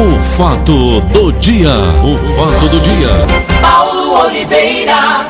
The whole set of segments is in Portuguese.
O fato do dia, o fato do dia. Paulo Oliveira.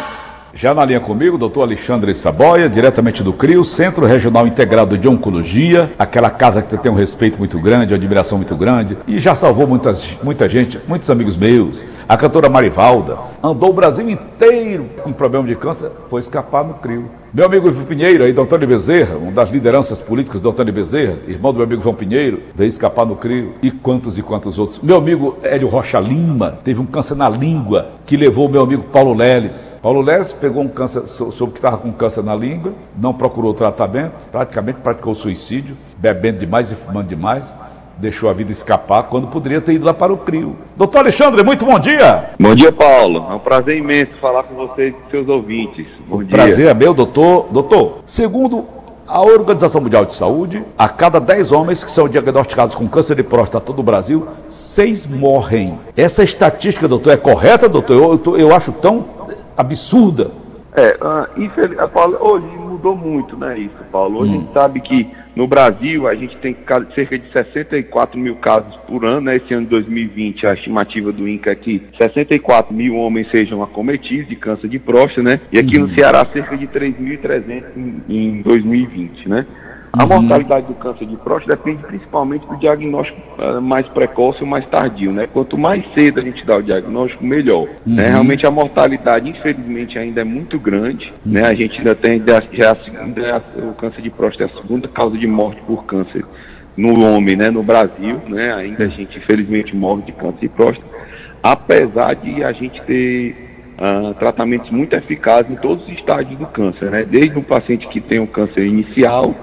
Já na linha comigo, doutor Alexandre Saboia, diretamente do CRIO, Centro Regional Integrado de Oncologia, aquela casa que tem um respeito muito grande, uma admiração muito grande, e já salvou muitas, muita gente, muitos amigos meus. A cantora Marivalda andou o Brasil inteiro com problema de câncer, foi escapar no CRIO. Meu amigo Ivo Pinheiro, aí do Antônio Bezerra, uma das lideranças políticas do Antônio Bezerra, irmão do meu amigo João Pinheiro, veio escapar no CRIO, e quantos e quantos outros. Meu amigo Hélio Rocha Lima teve um câncer na língua, que levou meu amigo Paulo Leles. Paulo Leles pegou um câncer, soube que estava com câncer na língua, não procurou tratamento, praticamente praticou suicídio, bebendo demais e fumando demais deixou a vida escapar quando poderia ter ido lá para o CRIO. Doutor Alexandre, muito bom dia. Bom dia, Paulo. É um prazer imenso falar com vocês e seus ouvintes. Bom o dia. prazer é meu, doutor. Doutor, segundo a Organização Mundial de Saúde, a cada 10 homens que são diagnosticados com câncer de próstata no Brasil, 6 morrem. Essa estatística, doutor, é correta, doutor? Eu, eu, eu acho tão absurda. É, uh, infeliz... Paulo, hoje mudou muito, né, isso, Paulo. Hoje hum. a gente sabe que no Brasil, a gente tem cerca de 64 mil casos por ano. Né? Esse ano de 2020, a estimativa do INCA é que 64 mil homens sejam acometidos de câncer de próstata, né? E aqui uhum. no Ceará, cerca de 3.300 em, em 2020, né? A uhum. mortalidade do câncer de próstata depende principalmente do diagnóstico uh, mais precoce ou mais tardio, né? Quanto mais cedo a gente dá o diagnóstico, melhor. Uhum. Né? Realmente a mortalidade, infelizmente, ainda é muito grande, uhum. né? A gente ainda tem já, já a segunda, o câncer de próstata é a segunda causa de morte por câncer no homem, né? No Brasil, né? Ainda a gente, infelizmente, morre de câncer de próstata, apesar de a gente ter Uh, tratamentos muito eficazes em todos os estágios do câncer, né? Desde um paciente que tem um câncer inicial,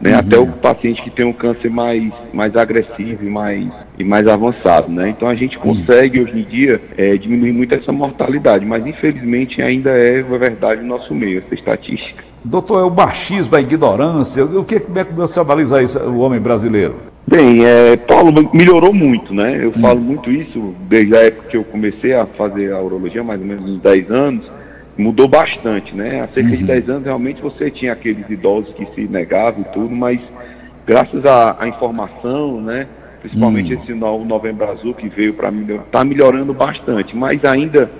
né, uhum. até o paciente que tem um câncer mais, mais agressivo e mais, e mais avançado. Né? Então a gente consegue uhum. hoje em dia é, diminuir muito essa mortalidade, mas infelizmente ainda é verdade no nosso meio, essa estatística. Doutor, é o machismo, a ignorância, o que, como é que você analisa isso, o homem brasileiro? Bem, é, Paulo, melhorou muito, né? Eu falo muito isso desde a época que eu comecei a fazer a urologia, mais ou menos uns 10 anos, mudou bastante, né? Há cerca uhum. de 10 anos realmente você tinha aqueles idosos que se negavam e tudo, mas graças à, à informação, né? Principalmente uhum. esse novo Novembro Azul que veio para mim, está melhorando bastante, mas ainda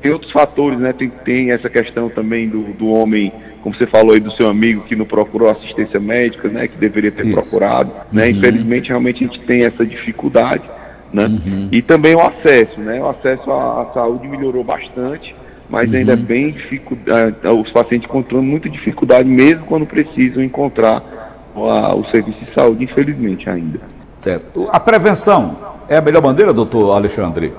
tem outros fatores, né? Tem, tem essa questão também do, do homem, como você falou aí do seu amigo que não procurou assistência médica, né? Que deveria ter Isso. procurado, né? Uhum. Infelizmente realmente a gente tem essa dificuldade, né? Uhum. E também o acesso, né? O acesso à, à saúde melhorou bastante mas uhum. ainda é bem dificuldade, os pacientes encontram muita dificuldade mesmo quando precisam encontrar a, o serviço de saúde, infelizmente ainda. Certo. A prevenção é a melhor maneira, doutor Alexandre?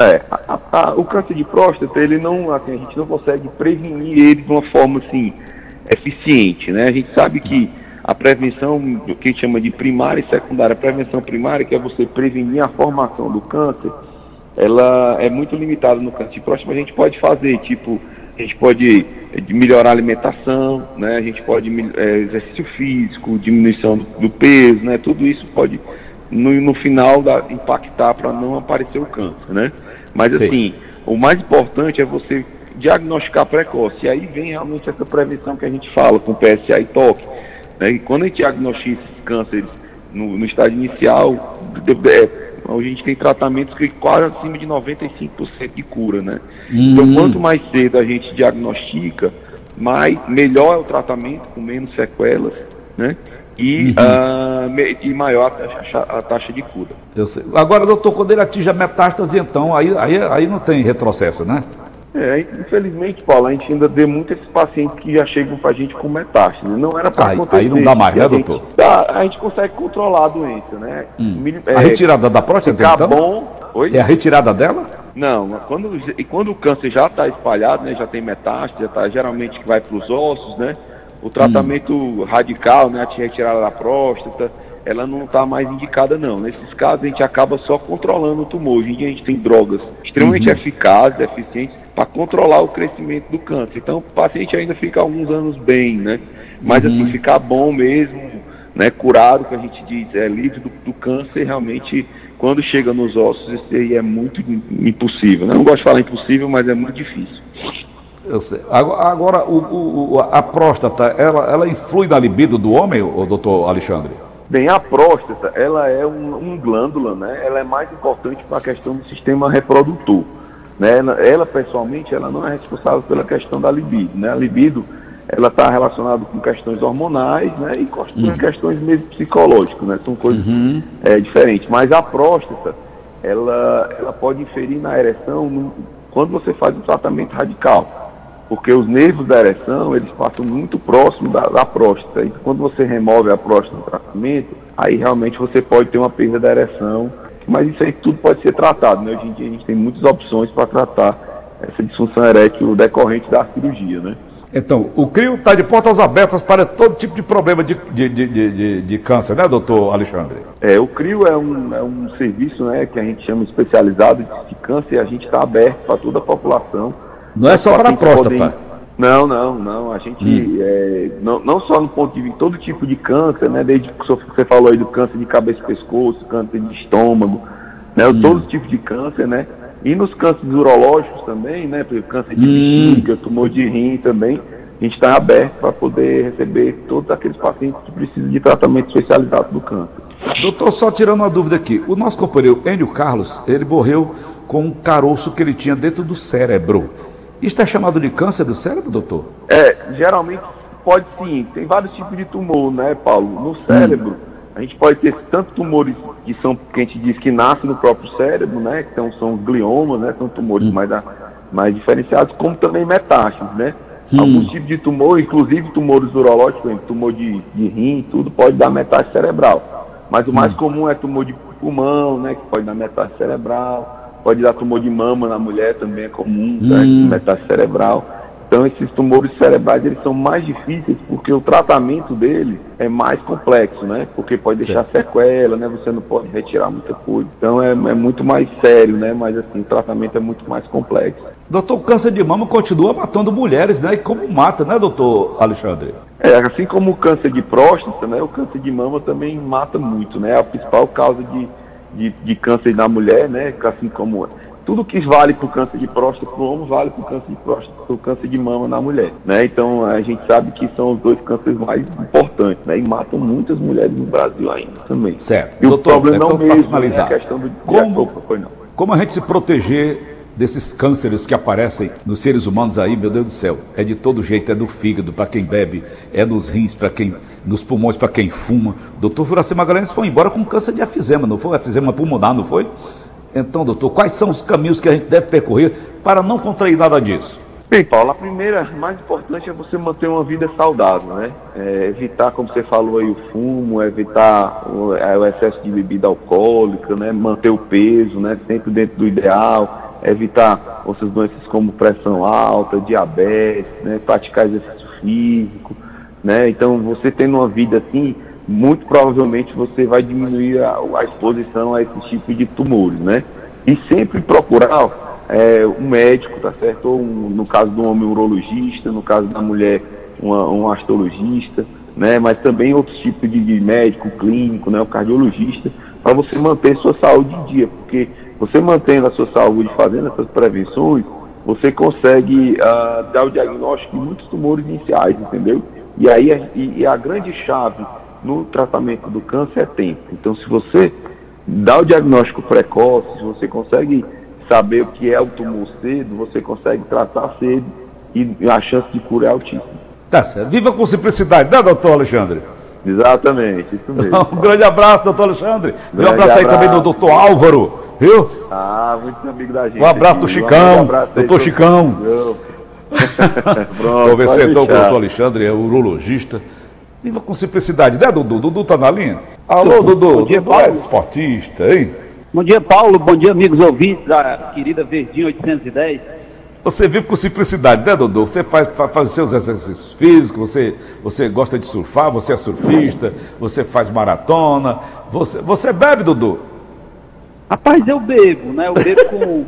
É, a, a, o câncer de próstata, ele não, assim, a gente não consegue prevenir ele de uma forma assim eficiente, né? A gente sabe que a prevenção, o que a gente chama de primária e secundária, a prevenção primária, que é você prevenir a formação do câncer, ela é muito limitada no câncer de próstata, mas a gente pode fazer, tipo, a gente pode eh, melhorar a alimentação, né? A gente pode é, exercício físico, diminuição do, peso, né? Tudo isso pode no, no final da, impactar para não aparecer o câncer, né? Mas Sim. assim, o mais importante é você diagnosticar precoce. E aí vem realmente essa prevenção que a gente fala com PSA e TOC. Né? E quando a gente diagnostica esses cânceres no, no estágio inicial, é, Hoje a gente tem tratamentos que quase acima de 95% de cura, né? Hum. Então, quanto mais cedo a gente diagnostica, mais, melhor é o tratamento, com menos sequelas, né? E, uhum. uh, e maior a taxa, a taxa de cura. Agora, doutor, quando ele atinge a metástase, então, aí, aí, aí não tem retrocesso, né? É, infelizmente, Paulo, a gente ainda vê muito esses pacientes que já chegam para a gente com metástase. Né? Não era para acontecer. Aí não dá mais, né, doutor? A, a gente consegue controlar a doença, né? Hum. É, a retirada da próstata, ficar então? bom. Oi? É a retirada dela? Não, quando, e quando o câncer já está espalhado, né, já tem metástase, já tá, geralmente vai para os ossos, né? O tratamento hum. radical, né, a retirada da próstata, ela não está mais indicada não. Nesses casos a gente acaba só controlando o tumor. Hoje em dia a gente tem drogas extremamente uhum. eficazes, eficientes para controlar o crescimento do câncer. Então o paciente ainda fica alguns anos bem, né? Mas assim, uhum. assim, ficar bom mesmo, né, curado, que a gente diz, é livre do, do câncer, realmente quando chega nos ossos, isso aí é muito impossível. Né? Não gosto de falar impossível, mas é muito difícil. Eu sei. Agora, o, o, a próstata, ela, ela influi na libido do homem, o doutor Alexandre? Bem, a próstata, ela é um, um glândula, né? Ela é mais importante para a questão do sistema reprodutor. Né? Ela, ela, pessoalmente, ela não é responsável pela questão da libido, né? A libido, ela está relacionada com questões hormonais, né? E com uhum. questões mesmo psicológicas, né? São coisas uhum. é, diferentes. Mas a próstata, ela, ela pode inferir na ereção no, quando você faz um tratamento radical porque os nervos da ereção eles passam muito próximo da, da próstata. E quando você remove a próstata no tratamento, aí realmente você pode ter uma perda da ereção. Mas isso aí tudo pode ser tratado. Né? Hoje em dia a gente tem muitas opções para tratar essa disfunção erétil decorrente da cirurgia. Né? Então, o CRIO está de portas abertas para todo tipo de problema de, de, de, de, de câncer, né, doutor Alexandre? É, o CRIO é um, é um serviço né, que a gente chama especializado de câncer e a gente está aberto para toda a população não é só para a próstata. Podem... Não, não, não. A gente, hum. é, não, não só no ponto de vista, todo tipo de câncer, né? Desde que você falou aí do câncer de cabeça e pescoço, câncer de estômago, né? Hum. Todo tipo de câncer, né? E nos cânceres urológicos também, né? Câncer de hum. bexiga, tumor de rim também. A gente está aberto para poder receber todos aqueles pacientes que precisam de tratamento especializado do câncer. Doutor, só tirando uma dúvida aqui. O nosso companheiro Enio Carlos, ele morreu com um caroço que ele tinha dentro do cérebro. Isso é chamado de câncer do cérebro, doutor? É, geralmente pode sim. Tem vários tipos de tumor, né, Paulo? No cérebro, a gente pode ter tanto tumores que são, que a gente diz que nascem no próprio cérebro, né? Então são os gliomas, né? São tumores mais, mais diferenciados, como também metástases, né? Hum. Alguns tipos de tumor, inclusive tumores urológicos, tumor de, de rim, tudo pode dar metástase cerebral. Mas o mais comum é tumor de pulmão, né? Que pode dar metástase cerebral Pode dar tumor de mama na mulher, também é comum, tá? hum. metástase cerebral. Então esses tumores cerebrais eles são mais difíceis porque o tratamento dele é mais complexo, né? Porque pode deixar certo. sequela, né? Você não pode retirar muita coisa. Então é, é, muito mais sério, né? Mas assim, o tratamento é muito mais complexo. Doutor, o câncer de mama continua matando mulheres, né? E como mata, né, doutor Alexandre? É, assim como o câncer de próstata, né? O câncer de mama também mata muito, né? É a principal causa de de, de câncer na mulher, né? Assim como tudo que vale para o câncer de próstata para o homem vale para o câncer de próstata, para o câncer de mama na mulher, né? Então a gente sabe que são os dois cânceres mais importantes, né? E matam muitas mulheres no Brasil ainda também. Certo. E Doutor, o problema então, é o mesmo, né? a questão do como. Como a gente se proteger desses cânceres que aparecem nos seres humanos aí, meu Deus do céu, é de todo jeito, é do fígado para quem bebe, é nos rins para quem, nos pulmões para quem fuma. Doutor Juraci Magalhães foi embora com câncer de afizema, não foi? Afizema pulmonar, não foi? Então, doutor, quais são os caminhos que a gente deve percorrer para não contrair nada disso? Bem, Paulo, a primeira, mais importante é você manter uma vida saudável, né? É, evitar, como você falou aí, o fumo, evitar o, é, o excesso de bebida alcoólica, né? Manter o peso, né? Sempre dentro do ideal evitar outras doenças como pressão alta, diabetes, né, praticar exercício físico, né? Então, você tendo uma vida assim, muito provavelmente você vai diminuir a, a exposição a esse tipo de tumores, né? E sempre procurar é, um médico, tá certo? Ou um, no caso do homem, um urologista, no caso da mulher, uma, um astrologista, né? Mas também outros tipos de, de médico clínico, né? O cardiologista, para você manter sua saúde em dia, porque você mantendo a sua saúde, fazendo essas prevenções, você consegue uh, dar o diagnóstico de muitos tumores iniciais, entendeu? E aí a, e a grande chave no tratamento do câncer é tempo. Então, se você dá o diagnóstico precoce, se você consegue saber o que é o tumor cedo, você consegue tratar cedo e a chance de cura é altíssima. Tá certo. Viva com simplicidade, né, doutor Alexandre? Exatamente, isso mesmo. um grande abraço, doutor Alexandre. Um, um abraço aí também do doutor Álvaro, viu? Ah, muito amigo da gente. Um abraço do Chicão, um abraço doutor Chicão. Pronto, Conversei então com o doutor Alexandre, é urologista. Viva com simplicidade, né, Dudu? Dudu tá na linha? Alô, Dudu. Bom dia, Dudu é esportista, hein? Bom dia, Paulo. Bom dia, amigos ouvintes da querida Verdinha 810. Você vive com simplicidade, né, Dodô? Você faz, faz os seus exercícios físicos, você, você gosta de surfar, você é surfista, você faz maratona, você, você bebe, Dodô? Rapaz, eu bebo, né? Eu bebo com.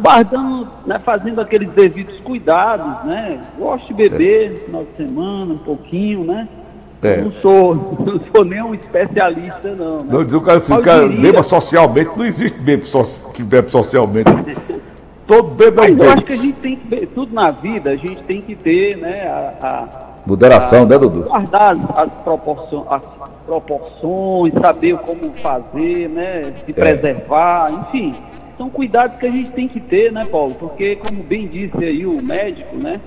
guardando, né, fazendo aqueles devidos cuidados, né? Gosto de beber no final de semana, um pouquinho, né? É. Não sou, não sou nem um especialista, não. Né? Não, diz o cara assim, cara beba socialmente, não existe bebo so, que bebe socialmente. Todo bebo é um Mas eu acho que a gente tem que tudo na vida, a gente tem que ter, né, a, a Moderação, a, né, Dudu? Guardar as, as proporções, as, proporções, saber como fazer, né? Se preservar, enfim. São cuidados que a gente tem que ter, né, Paulo? Porque, como bem disse aí o médico, né?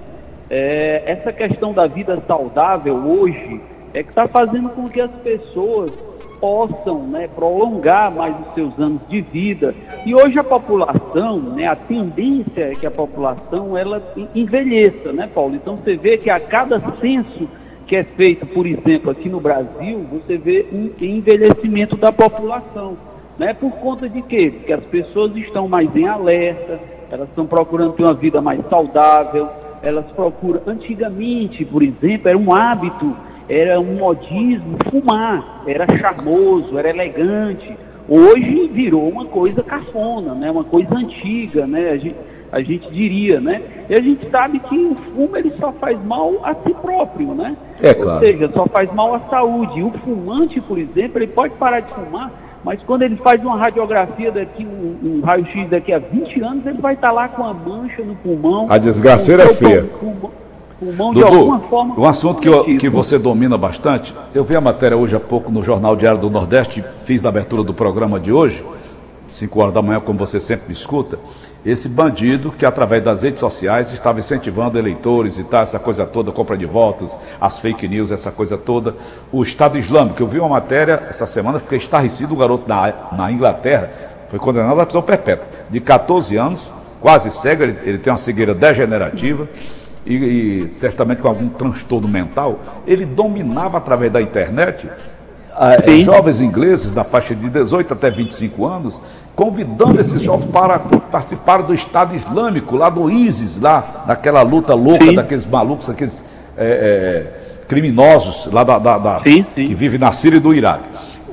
É, essa questão da vida saudável hoje é que está fazendo com que as pessoas possam né, prolongar mais os seus anos de vida. E hoje a população, né, a tendência é que a população ela envelheça, né, Paulo? Então você vê que a cada censo que é feito, por exemplo, aqui no Brasil, você vê um envelhecimento da população. Né? Por conta de quê? Porque as pessoas estão mais em alerta, elas estão procurando ter uma vida mais saudável, elas procuram. Antigamente, por exemplo, era um hábito era um modismo fumar, era charmoso, era elegante. Hoje virou uma coisa cafona, né? uma coisa antiga, né? a, gente, a gente diria. Né? E a gente sabe que o fumo ele só faz mal a si próprio, né? É claro. Ou seja, só faz mal à saúde. O fumante, por exemplo, ele pode parar de fumar, mas quando ele faz uma radiografia daqui, um, um raio-x daqui a 20 anos, ele vai estar lá com a mancha no pulmão. A desgraceira é feia. Pulmão, pulmão Dudu, de alguma forma. Um assunto que, eu, que você domina bastante, eu vi a matéria hoje há pouco no Jornal Diário do Nordeste, fiz na abertura do programa de hoje, 5 horas da manhã, como você sempre escuta, esse bandido que através das redes sociais estava incentivando eleitores e tal, essa coisa toda, compra de votos, as fake news, essa coisa toda. O Estado Islâmico, eu vi uma matéria essa semana, fiquei estarrecido, o garoto na, na Inglaterra foi condenado à prisão perpétua, de 14 anos, quase cego, ele, ele tem uma cegueira degenerativa e, e certamente com algum transtorno mental, ele dominava através da internet eh, jovens ingleses na faixa de 18 até 25 anos, convidando esses jovens para participar do Estado Islâmico, lá do ISIS, lá naquela luta louca sim. daqueles malucos, aqueles é, é, criminosos lá da, da, da sim, sim. que vivem na Síria e do Iraque.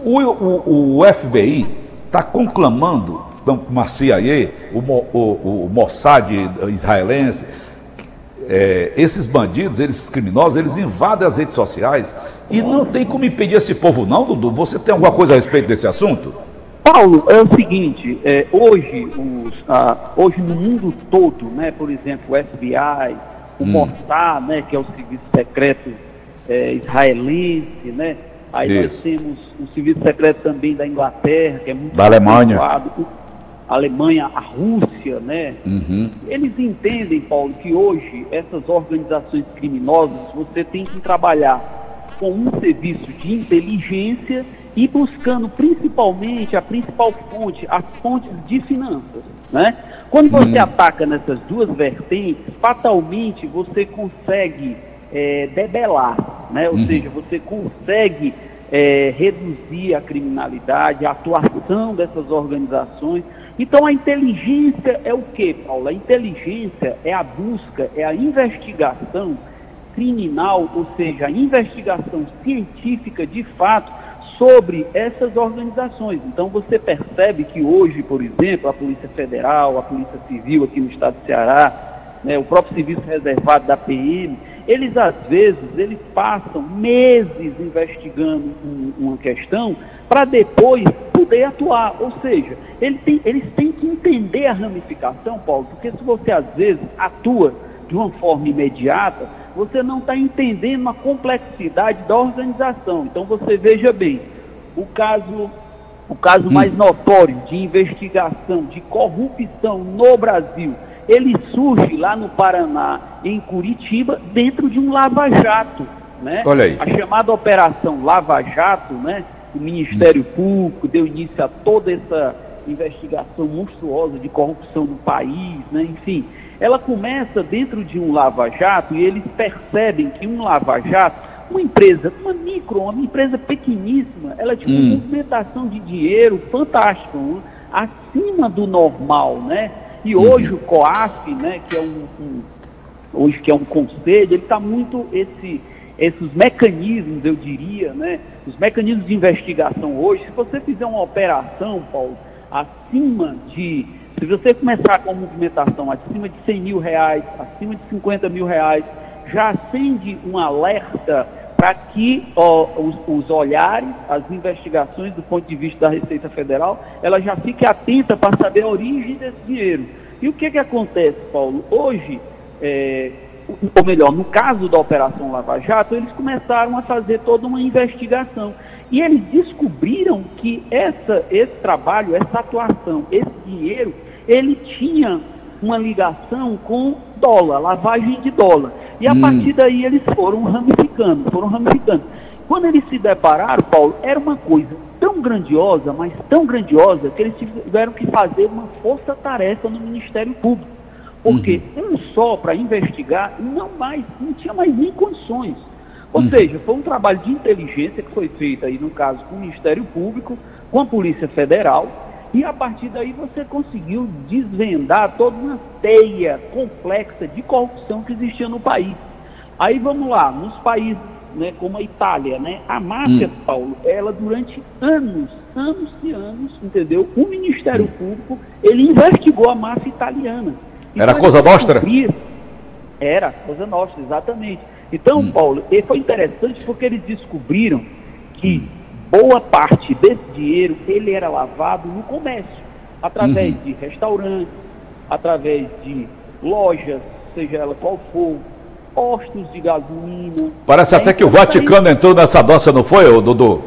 O, o, o FBI está conclamando, então, a CIA, o, o, o Mossad israelense, é, esses bandidos, esses criminosos, eles invadem as redes sociais e não tem como impedir esse povo, não, Dudu? Você tem alguma coisa a respeito desse assunto? Paulo, é o seguinte, é, hoje, os, ah, hoje no mundo todo, né, por exemplo, o FBI, o hum. Mossad, né, que é o serviço secreto é, israelense, né, aí Isso. nós temos o serviço secreto também da Inglaterra, que é muito da Alemanha. A Alemanha, a Rússia, né? Uhum. Eles entendem, Paulo, que hoje essas organizações criminosas você tem que trabalhar com um serviço de inteligência e buscando principalmente a principal fonte, as fontes de finanças, né? Quando você uhum. ataca nessas duas vertentes, fatalmente você consegue é, debelar, né? Ou uhum. seja, você consegue é, reduzir a criminalidade, a atuação dessas organizações então a inteligência é o que, Paulo? A inteligência é a busca, é a investigação criminal, ou seja, a investigação científica de fato sobre essas organizações. Então você percebe que hoje, por exemplo, a Polícia Federal, a Polícia Civil aqui no estado do Ceará, né, o próprio serviço reservado da PM, eles às vezes eles passam meses investigando um, uma questão para depois poder atuar. Ou seja, eles têm, eles têm que entender a ramificação, Paulo, porque se você às vezes atua de uma forma imediata, você não está entendendo a complexidade da organização. Então você veja bem, o caso, o caso hum. mais notório de investigação de corrupção no Brasil, ele surge lá no Paraná, em Curitiba, dentro de um lava-jato. Né? Olha aí. A chamada Operação Lava Jato, né? O Ministério Público deu início a toda essa investigação monstruosa de corrupção no país, né? enfim, ela começa dentro de um lava-jato e eles percebem que um lava-jato, uma empresa, uma micro, uma empresa pequeníssima, ela tinha uma hum. movimentação de dinheiro fantástica, né? acima do normal, né? E hoje uhum. o COAF, né, que é um, um, hoje que é um conselho, ele está muito esse esses mecanismos, eu diria, né, os mecanismos de investigação hoje, se você fizer uma operação, Paulo, acima de, se você começar com a movimentação acima de 100 mil reais, acima de 50 mil reais, já acende um alerta para que ó, os, os, olhares, as investigações do ponto de vista da Receita Federal, ela já fique atenta para saber a origem desse dinheiro. E o que, que acontece, Paulo? Hoje, é, ou melhor, no caso da Operação Lava Jato, eles começaram a fazer toda uma investigação. E eles descobriram que essa, esse trabalho, essa atuação, esse dinheiro, ele tinha uma ligação com dólar, lavagem de dólar. E a hum. partir daí eles foram ramificando, foram ramificando. Quando eles se depararam, Paulo, era uma coisa tão grandiosa, mas tão grandiosa, que eles tiveram que fazer uma força-tarefa no Ministério Público. Porque uhum. um só para investigar não mais, não tinha mais nem condições. Ou uhum. seja, foi um trabalho de inteligência que foi feito aí, no caso, com o Ministério Público, com a Polícia Federal, e a partir daí você conseguiu desvendar toda uma teia complexa de corrupção que existia no país. Aí vamos lá, nos países né, como a Itália, né, a máfia, hum. Paulo, ela durante anos, anos e anos, entendeu? O Ministério hum. Público, ele investigou a máfia italiana. Era coisa nostra? Era coisa nostra, exatamente. Então, hum. Paulo, foi interessante porque eles descobriram que hum boa parte desse dinheiro ele era lavado no comércio, através uhum. de restaurantes, através de lojas, seja ela qual for, postos de gasolina. Parece até que o Vaticano entrou nessa dança, não foi, Dudu?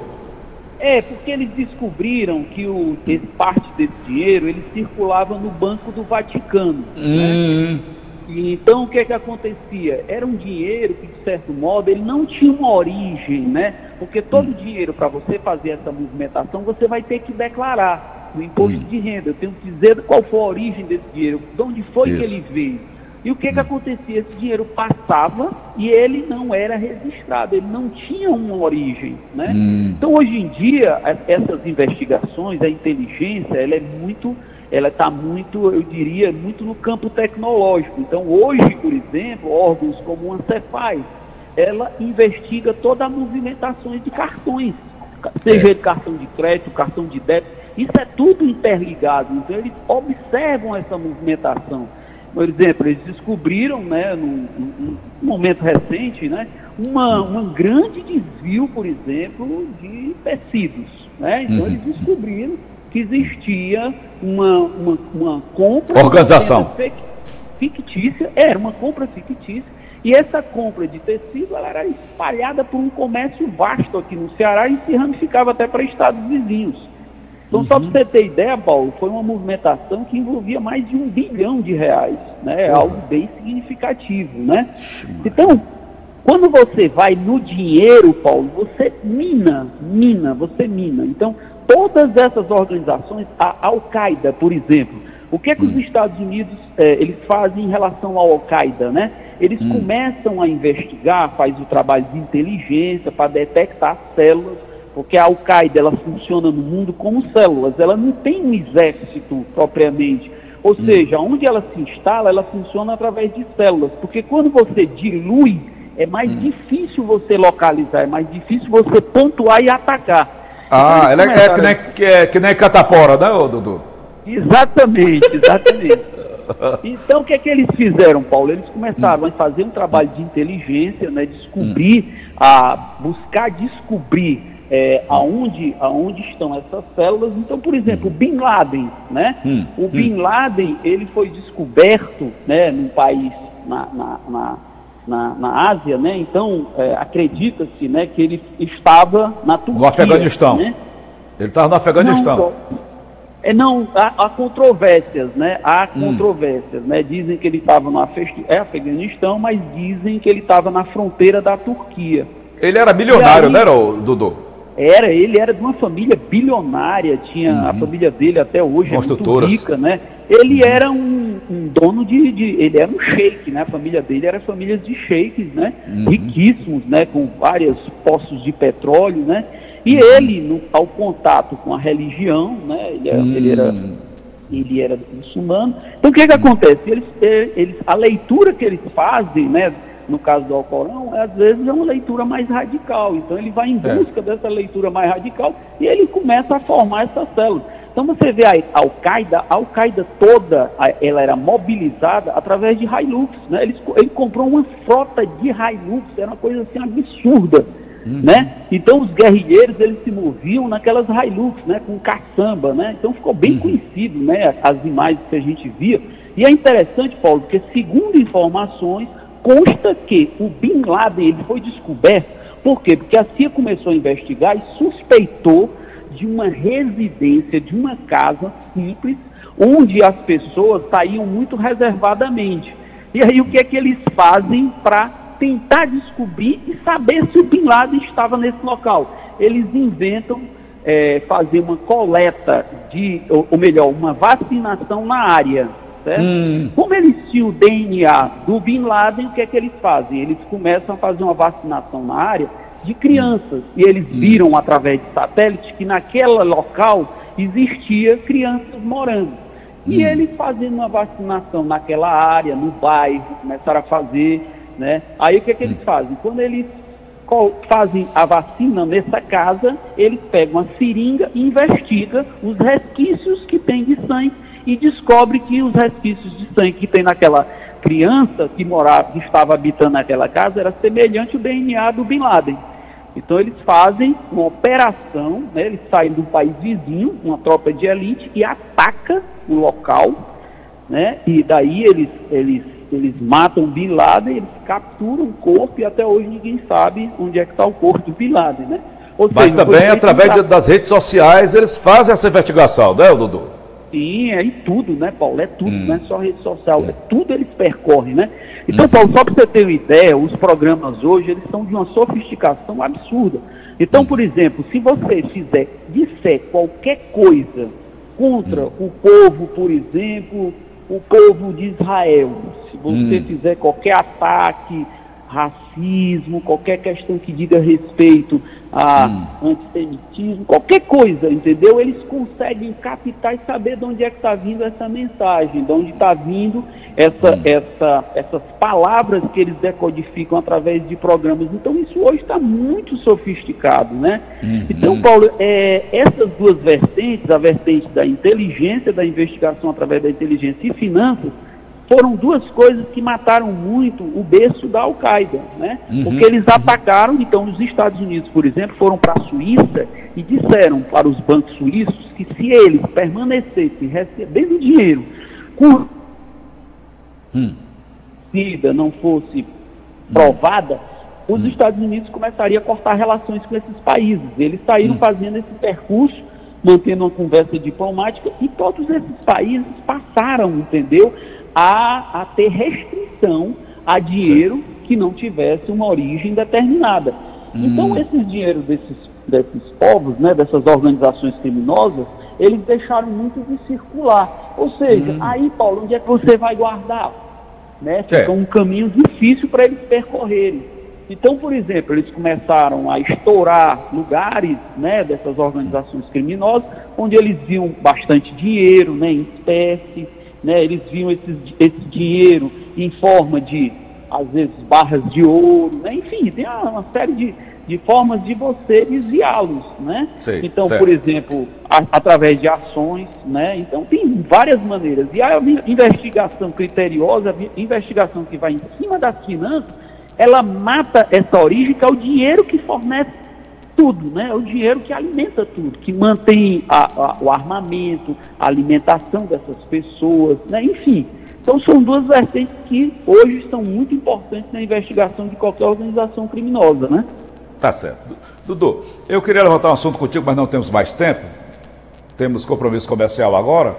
É, porque eles descobriram que o, esse, parte desse dinheiro ele circulava no Banco do Vaticano. Uhum. Né? E, então o que é que acontecia? Era um dinheiro que, de certo modo, ele não tinha uma origem, né? Porque todo hum. dinheiro, para você fazer essa movimentação, você vai ter que declarar no imposto hum. de renda. Eu tenho que dizer qual foi a origem desse dinheiro, de onde foi Isso. que ele veio. E o que, que acontecia? Esse dinheiro passava e ele não era registrado, ele não tinha uma origem. Né? Hum. Então, hoje em dia, essas investigações, a inteligência, ela é muito ela está muito, eu diria, muito no campo tecnológico. Então, hoje, por exemplo, órgãos como a Cefaz, ela investiga toda a movimentação de cartões, seja é. de cartão de crédito, cartão de débito, isso é tudo interligado. Então, eles observam essa movimentação. Por exemplo, eles descobriram, né, num, num momento recente, né, uma, um grande desvio, por exemplo, de tecidos. Né? Então, uhum. eles descobriram que existia uma, uma, uma compra. Organização. Fictícia, era uma compra fictícia, e essa compra de tecido ela era espalhada por um comércio vasto aqui no Ceará e se ramificava até para estados vizinhos. Então, uhum. só para você ter ideia, Paulo, foi uma movimentação que envolvia mais de um bilhão de reais, né? É uhum. algo bem significativo, né? Então, quando você vai no dinheiro, Paulo, você mina, mina, você mina. Então, todas essas organizações, a Al-Qaeda, por exemplo, o que é que os hum. Estados Unidos é, eles fazem em relação ao Al-Qaeda, né? Eles hum. começam a investigar, faz o trabalho de inteligência para detectar células, porque a Al-Qaeda ela funciona no mundo como células, ela não tem um exército propriamente. Ou hum. seja, onde ela se instala, ela funciona através de células, porque quando você dilui, é mais hum. difícil você localizar, é mais difícil você pontuar e atacar. Ah, ela é, é, que, nem, que, é que nem catapora, né, Dudu? Exatamente, exatamente. Então, o que é que eles fizeram, Paulo? Eles começaram a fazer um trabalho de inteligência, né, descobrir, a buscar descobrir é, aonde, aonde estão essas células. Então, por exemplo, o Bin Laden, né? Hum, o Bin hum. Laden, ele foi descoberto, né, num país, na, na, na na, na Ásia, né? Então é, acredita-se, né, que ele estava na Turquia. No Afeganistão. Né? Ele estava no Afeganistão. Não, é, não há, há, controvérsias, né? Há hum. controvérsias, né? Dizem que ele estava no é, Afeganistão, mas dizem que ele estava na fronteira da Turquia. Ele era milionário, aí, né, Dudu? Era, ele era de uma família bilionária, tinha uhum. a família dele até hoje é muito rica, né? Ele uhum. era um, um dono de, de, ele era um sheik, né? A família dele era família de sheiks, né? Uhum. Riquíssimos, né? Com vários poços de petróleo, né? E uhum. ele, no, ao contato com a religião, né? Ele, era, ele era hum. ele era muçulmano. Então o que que acontece? Eles, eles, a leitura que eles fazem, né? No caso do Alcorão, às vezes é uma leitura mais radical. Então ele vai em é. busca é. dessa leitura mais radical e ele começa a formar essas células. Então você vê a Al-Qaeda, a Al-Qaeda toda, ela era mobilizada através de Hilux, né? Ele, ele comprou uma frota de Hilux, era uma coisa assim absurda, uhum. né? Então os guerrilheiros, eles se moviam naquelas Hilux, né? Com caçamba, né? Então ficou bem uhum. conhecido, né? As imagens que a gente via. E é interessante, Paulo, porque segundo informações, consta que o Bin Laden ele foi descoberto Por quê? Porque a CIA começou a investigar e suspeitou de uma residência, de uma casa simples, onde as pessoas saíam muito reservadamente. E aí o que é que eles fazem para tentar descobrir e saber se o Bin Laden estava nesse local? Eles inventam é, fazer uma coleta de, ou, ou, melhor, uma vacinação na área. Certo? Hum. Como eles tinham o DNA do Bin Laden, o que é que eles fazem? Eles começam a fazer uma vacinação na área de crianças. Hum. E eles viram através de satélite que naquele local existia crianças morando. E hum. eles fazendo uma vacinação naquela área, no bairro, começaram a fazer, né? Aí o que, é que eles hum. fazem? Quando eles fazem a vacina nessa casa, eles pegam a seringa e investigam os resquícios que tem de sangue e descobre que os resquícios de sangue que tem naquela criança que morava, que estava habitando naquela casa, era semelhante ao DNA do Bin Laden. Então eles fazem uma operação, né, eles saem do país vizinho, uma tropa de elite, e ataca o local, né, e daí eles, eles, eles matam Bin Laden, eles capturam o corpo e até hoje ninguém sabe onde é que está o corpo do Bin Laden, né? Ou Mas seja, também através das redes sociais eles fazem essa investigação, né, Dudu? Sim, é em tudo, né, Paulo? É tudo, hum. não é só rede social, é tudo eles percorrem, né? Então, hum. Paulo, só para você ter uma ideia, os programas hoje, eles são de uma sofisticação absurda. Então, por exemplo, se você fizer, disser qualquer coisa contra hum. o povo, por exemplo, o povo de Israel, se você hum. fizer qualquer ataque, racismo, qualquer questão que diga respeito a hum. antissemitismo, qualquer coisa, entendeu? Eles conseguem captar e saber de onde é que está vindo essa mensagem, de onde está vindo essa, hum. essa, essas palavras que eles decodificam através de programas. Então isso hoje está muito sofisticado, né? Uhum. Então, Paulo, é, essas duas vertentes, a vertente da inteligência, da investigação através da inteligência e finanças, foram duas coisas que mataram muito o berço da Al-Qaeda, né? Uhum, Porque eles uhum. atacaram, então, os Estados Unidos, por exemplo, foram para a Suíça e disseram para os bancos suíços que se eles permanecessem recebendo dinheiro com hum. não fosse provada, os hum. Estados Unidos começariam a cortar relações com esses países. Eles saíram hum. fazendo esse percurso, mantendo uma conversa diplomática, e todos esses países passaram, entendeu? A, a ter restrição a dinheiro Sim. que não tivesse uma origem determinada. Hum. Então, esses dinheiros desses, desses povos, né, dessas organizações criminosas, eles deixaram muito de circular. Ou seja, hum. aí, Paulo, onde é que você vai guardar? Né? Fica é. um caminho difícil para eles percorrerem. Então, por exemplo, eles começaram a estourar lugares né, dessas organizações criminosas, onde eles viam bastante dinheiro né, em espécie, né, eles viam esse, esse dinheiro em forma de, às vezes, barras de ouro, né, enfim, tem uma série de, de formas de você desviá-los, né? Sei, então, certo. por exemplo, a, através de ações, né? Então tem várias maneiras. E a investigação criteriosa, a investigação que vai em cima das finanças, ela mata essa origem que é o dinheiro que fornece tudo, né? É o dinheiro que alimenta tudo, que mantém a, a, o armamento, a alimentação dessas pessoas, né? Enfim, então são duas vertentes que hoje estão muito importantes na investigação de qualquer organização criminosa, né? Tá certo. Dudu, eu queria levantar um assunto contigo, mas não temos mais tempo. Temos compromisso comercial agora.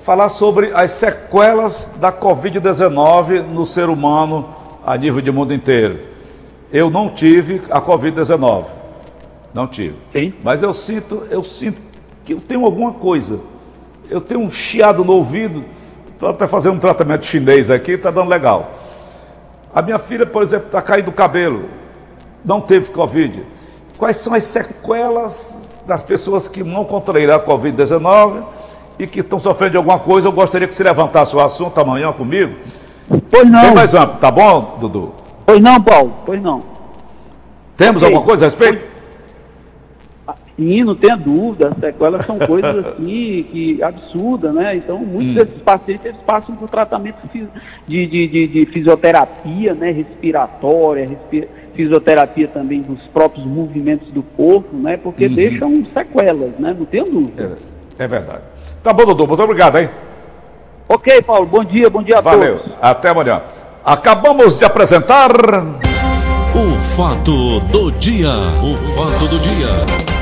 Falar sobre as sequelas da Covid-19 no ser humano a nível de mundo inteiro. Eu não tive a Covid-19. Não tive. Sim. Mas eu sinto, eu sinto que eu tenho alguma coisa. Eu tenho um chiado no ouvido. Estou até fazendo um tratamento chinês aqui, está dando legal. A minha filha, por exemplo, está caindo o cabelo. Não teve Covid. Quais são as sequelas das pessoas que não contraíram a Covid-19 e que estão sofrendo de alguma coisa? Eu gostaria que você levantasse o assunto amanhã comigo. Pois não. Bem mais amplo, tá bom, Dudu? Pois não, Paulo, pois não. Temos okay. alguma coisa a respeito? Sim, não tenha dúvida, as sequelas são coisas assim que absurdas, né? Então, muitos hum. desses pacientes eles passam por tratamento de, de, de, de fisioterapia, né? Respiratória, fisioterapia também dos próprios movimentos do corpo, né? Porque uhum. deixam sequelas, né? Não tenha dúvida. É, é, verdade. Tá bom, doutor, muito obrigado, hein? Ok, Paulo, bom dia, bom dia a Valeu. todos. Valeu, até amanhã. Acabamos de apresentar. O fato do dia. O fato do dia.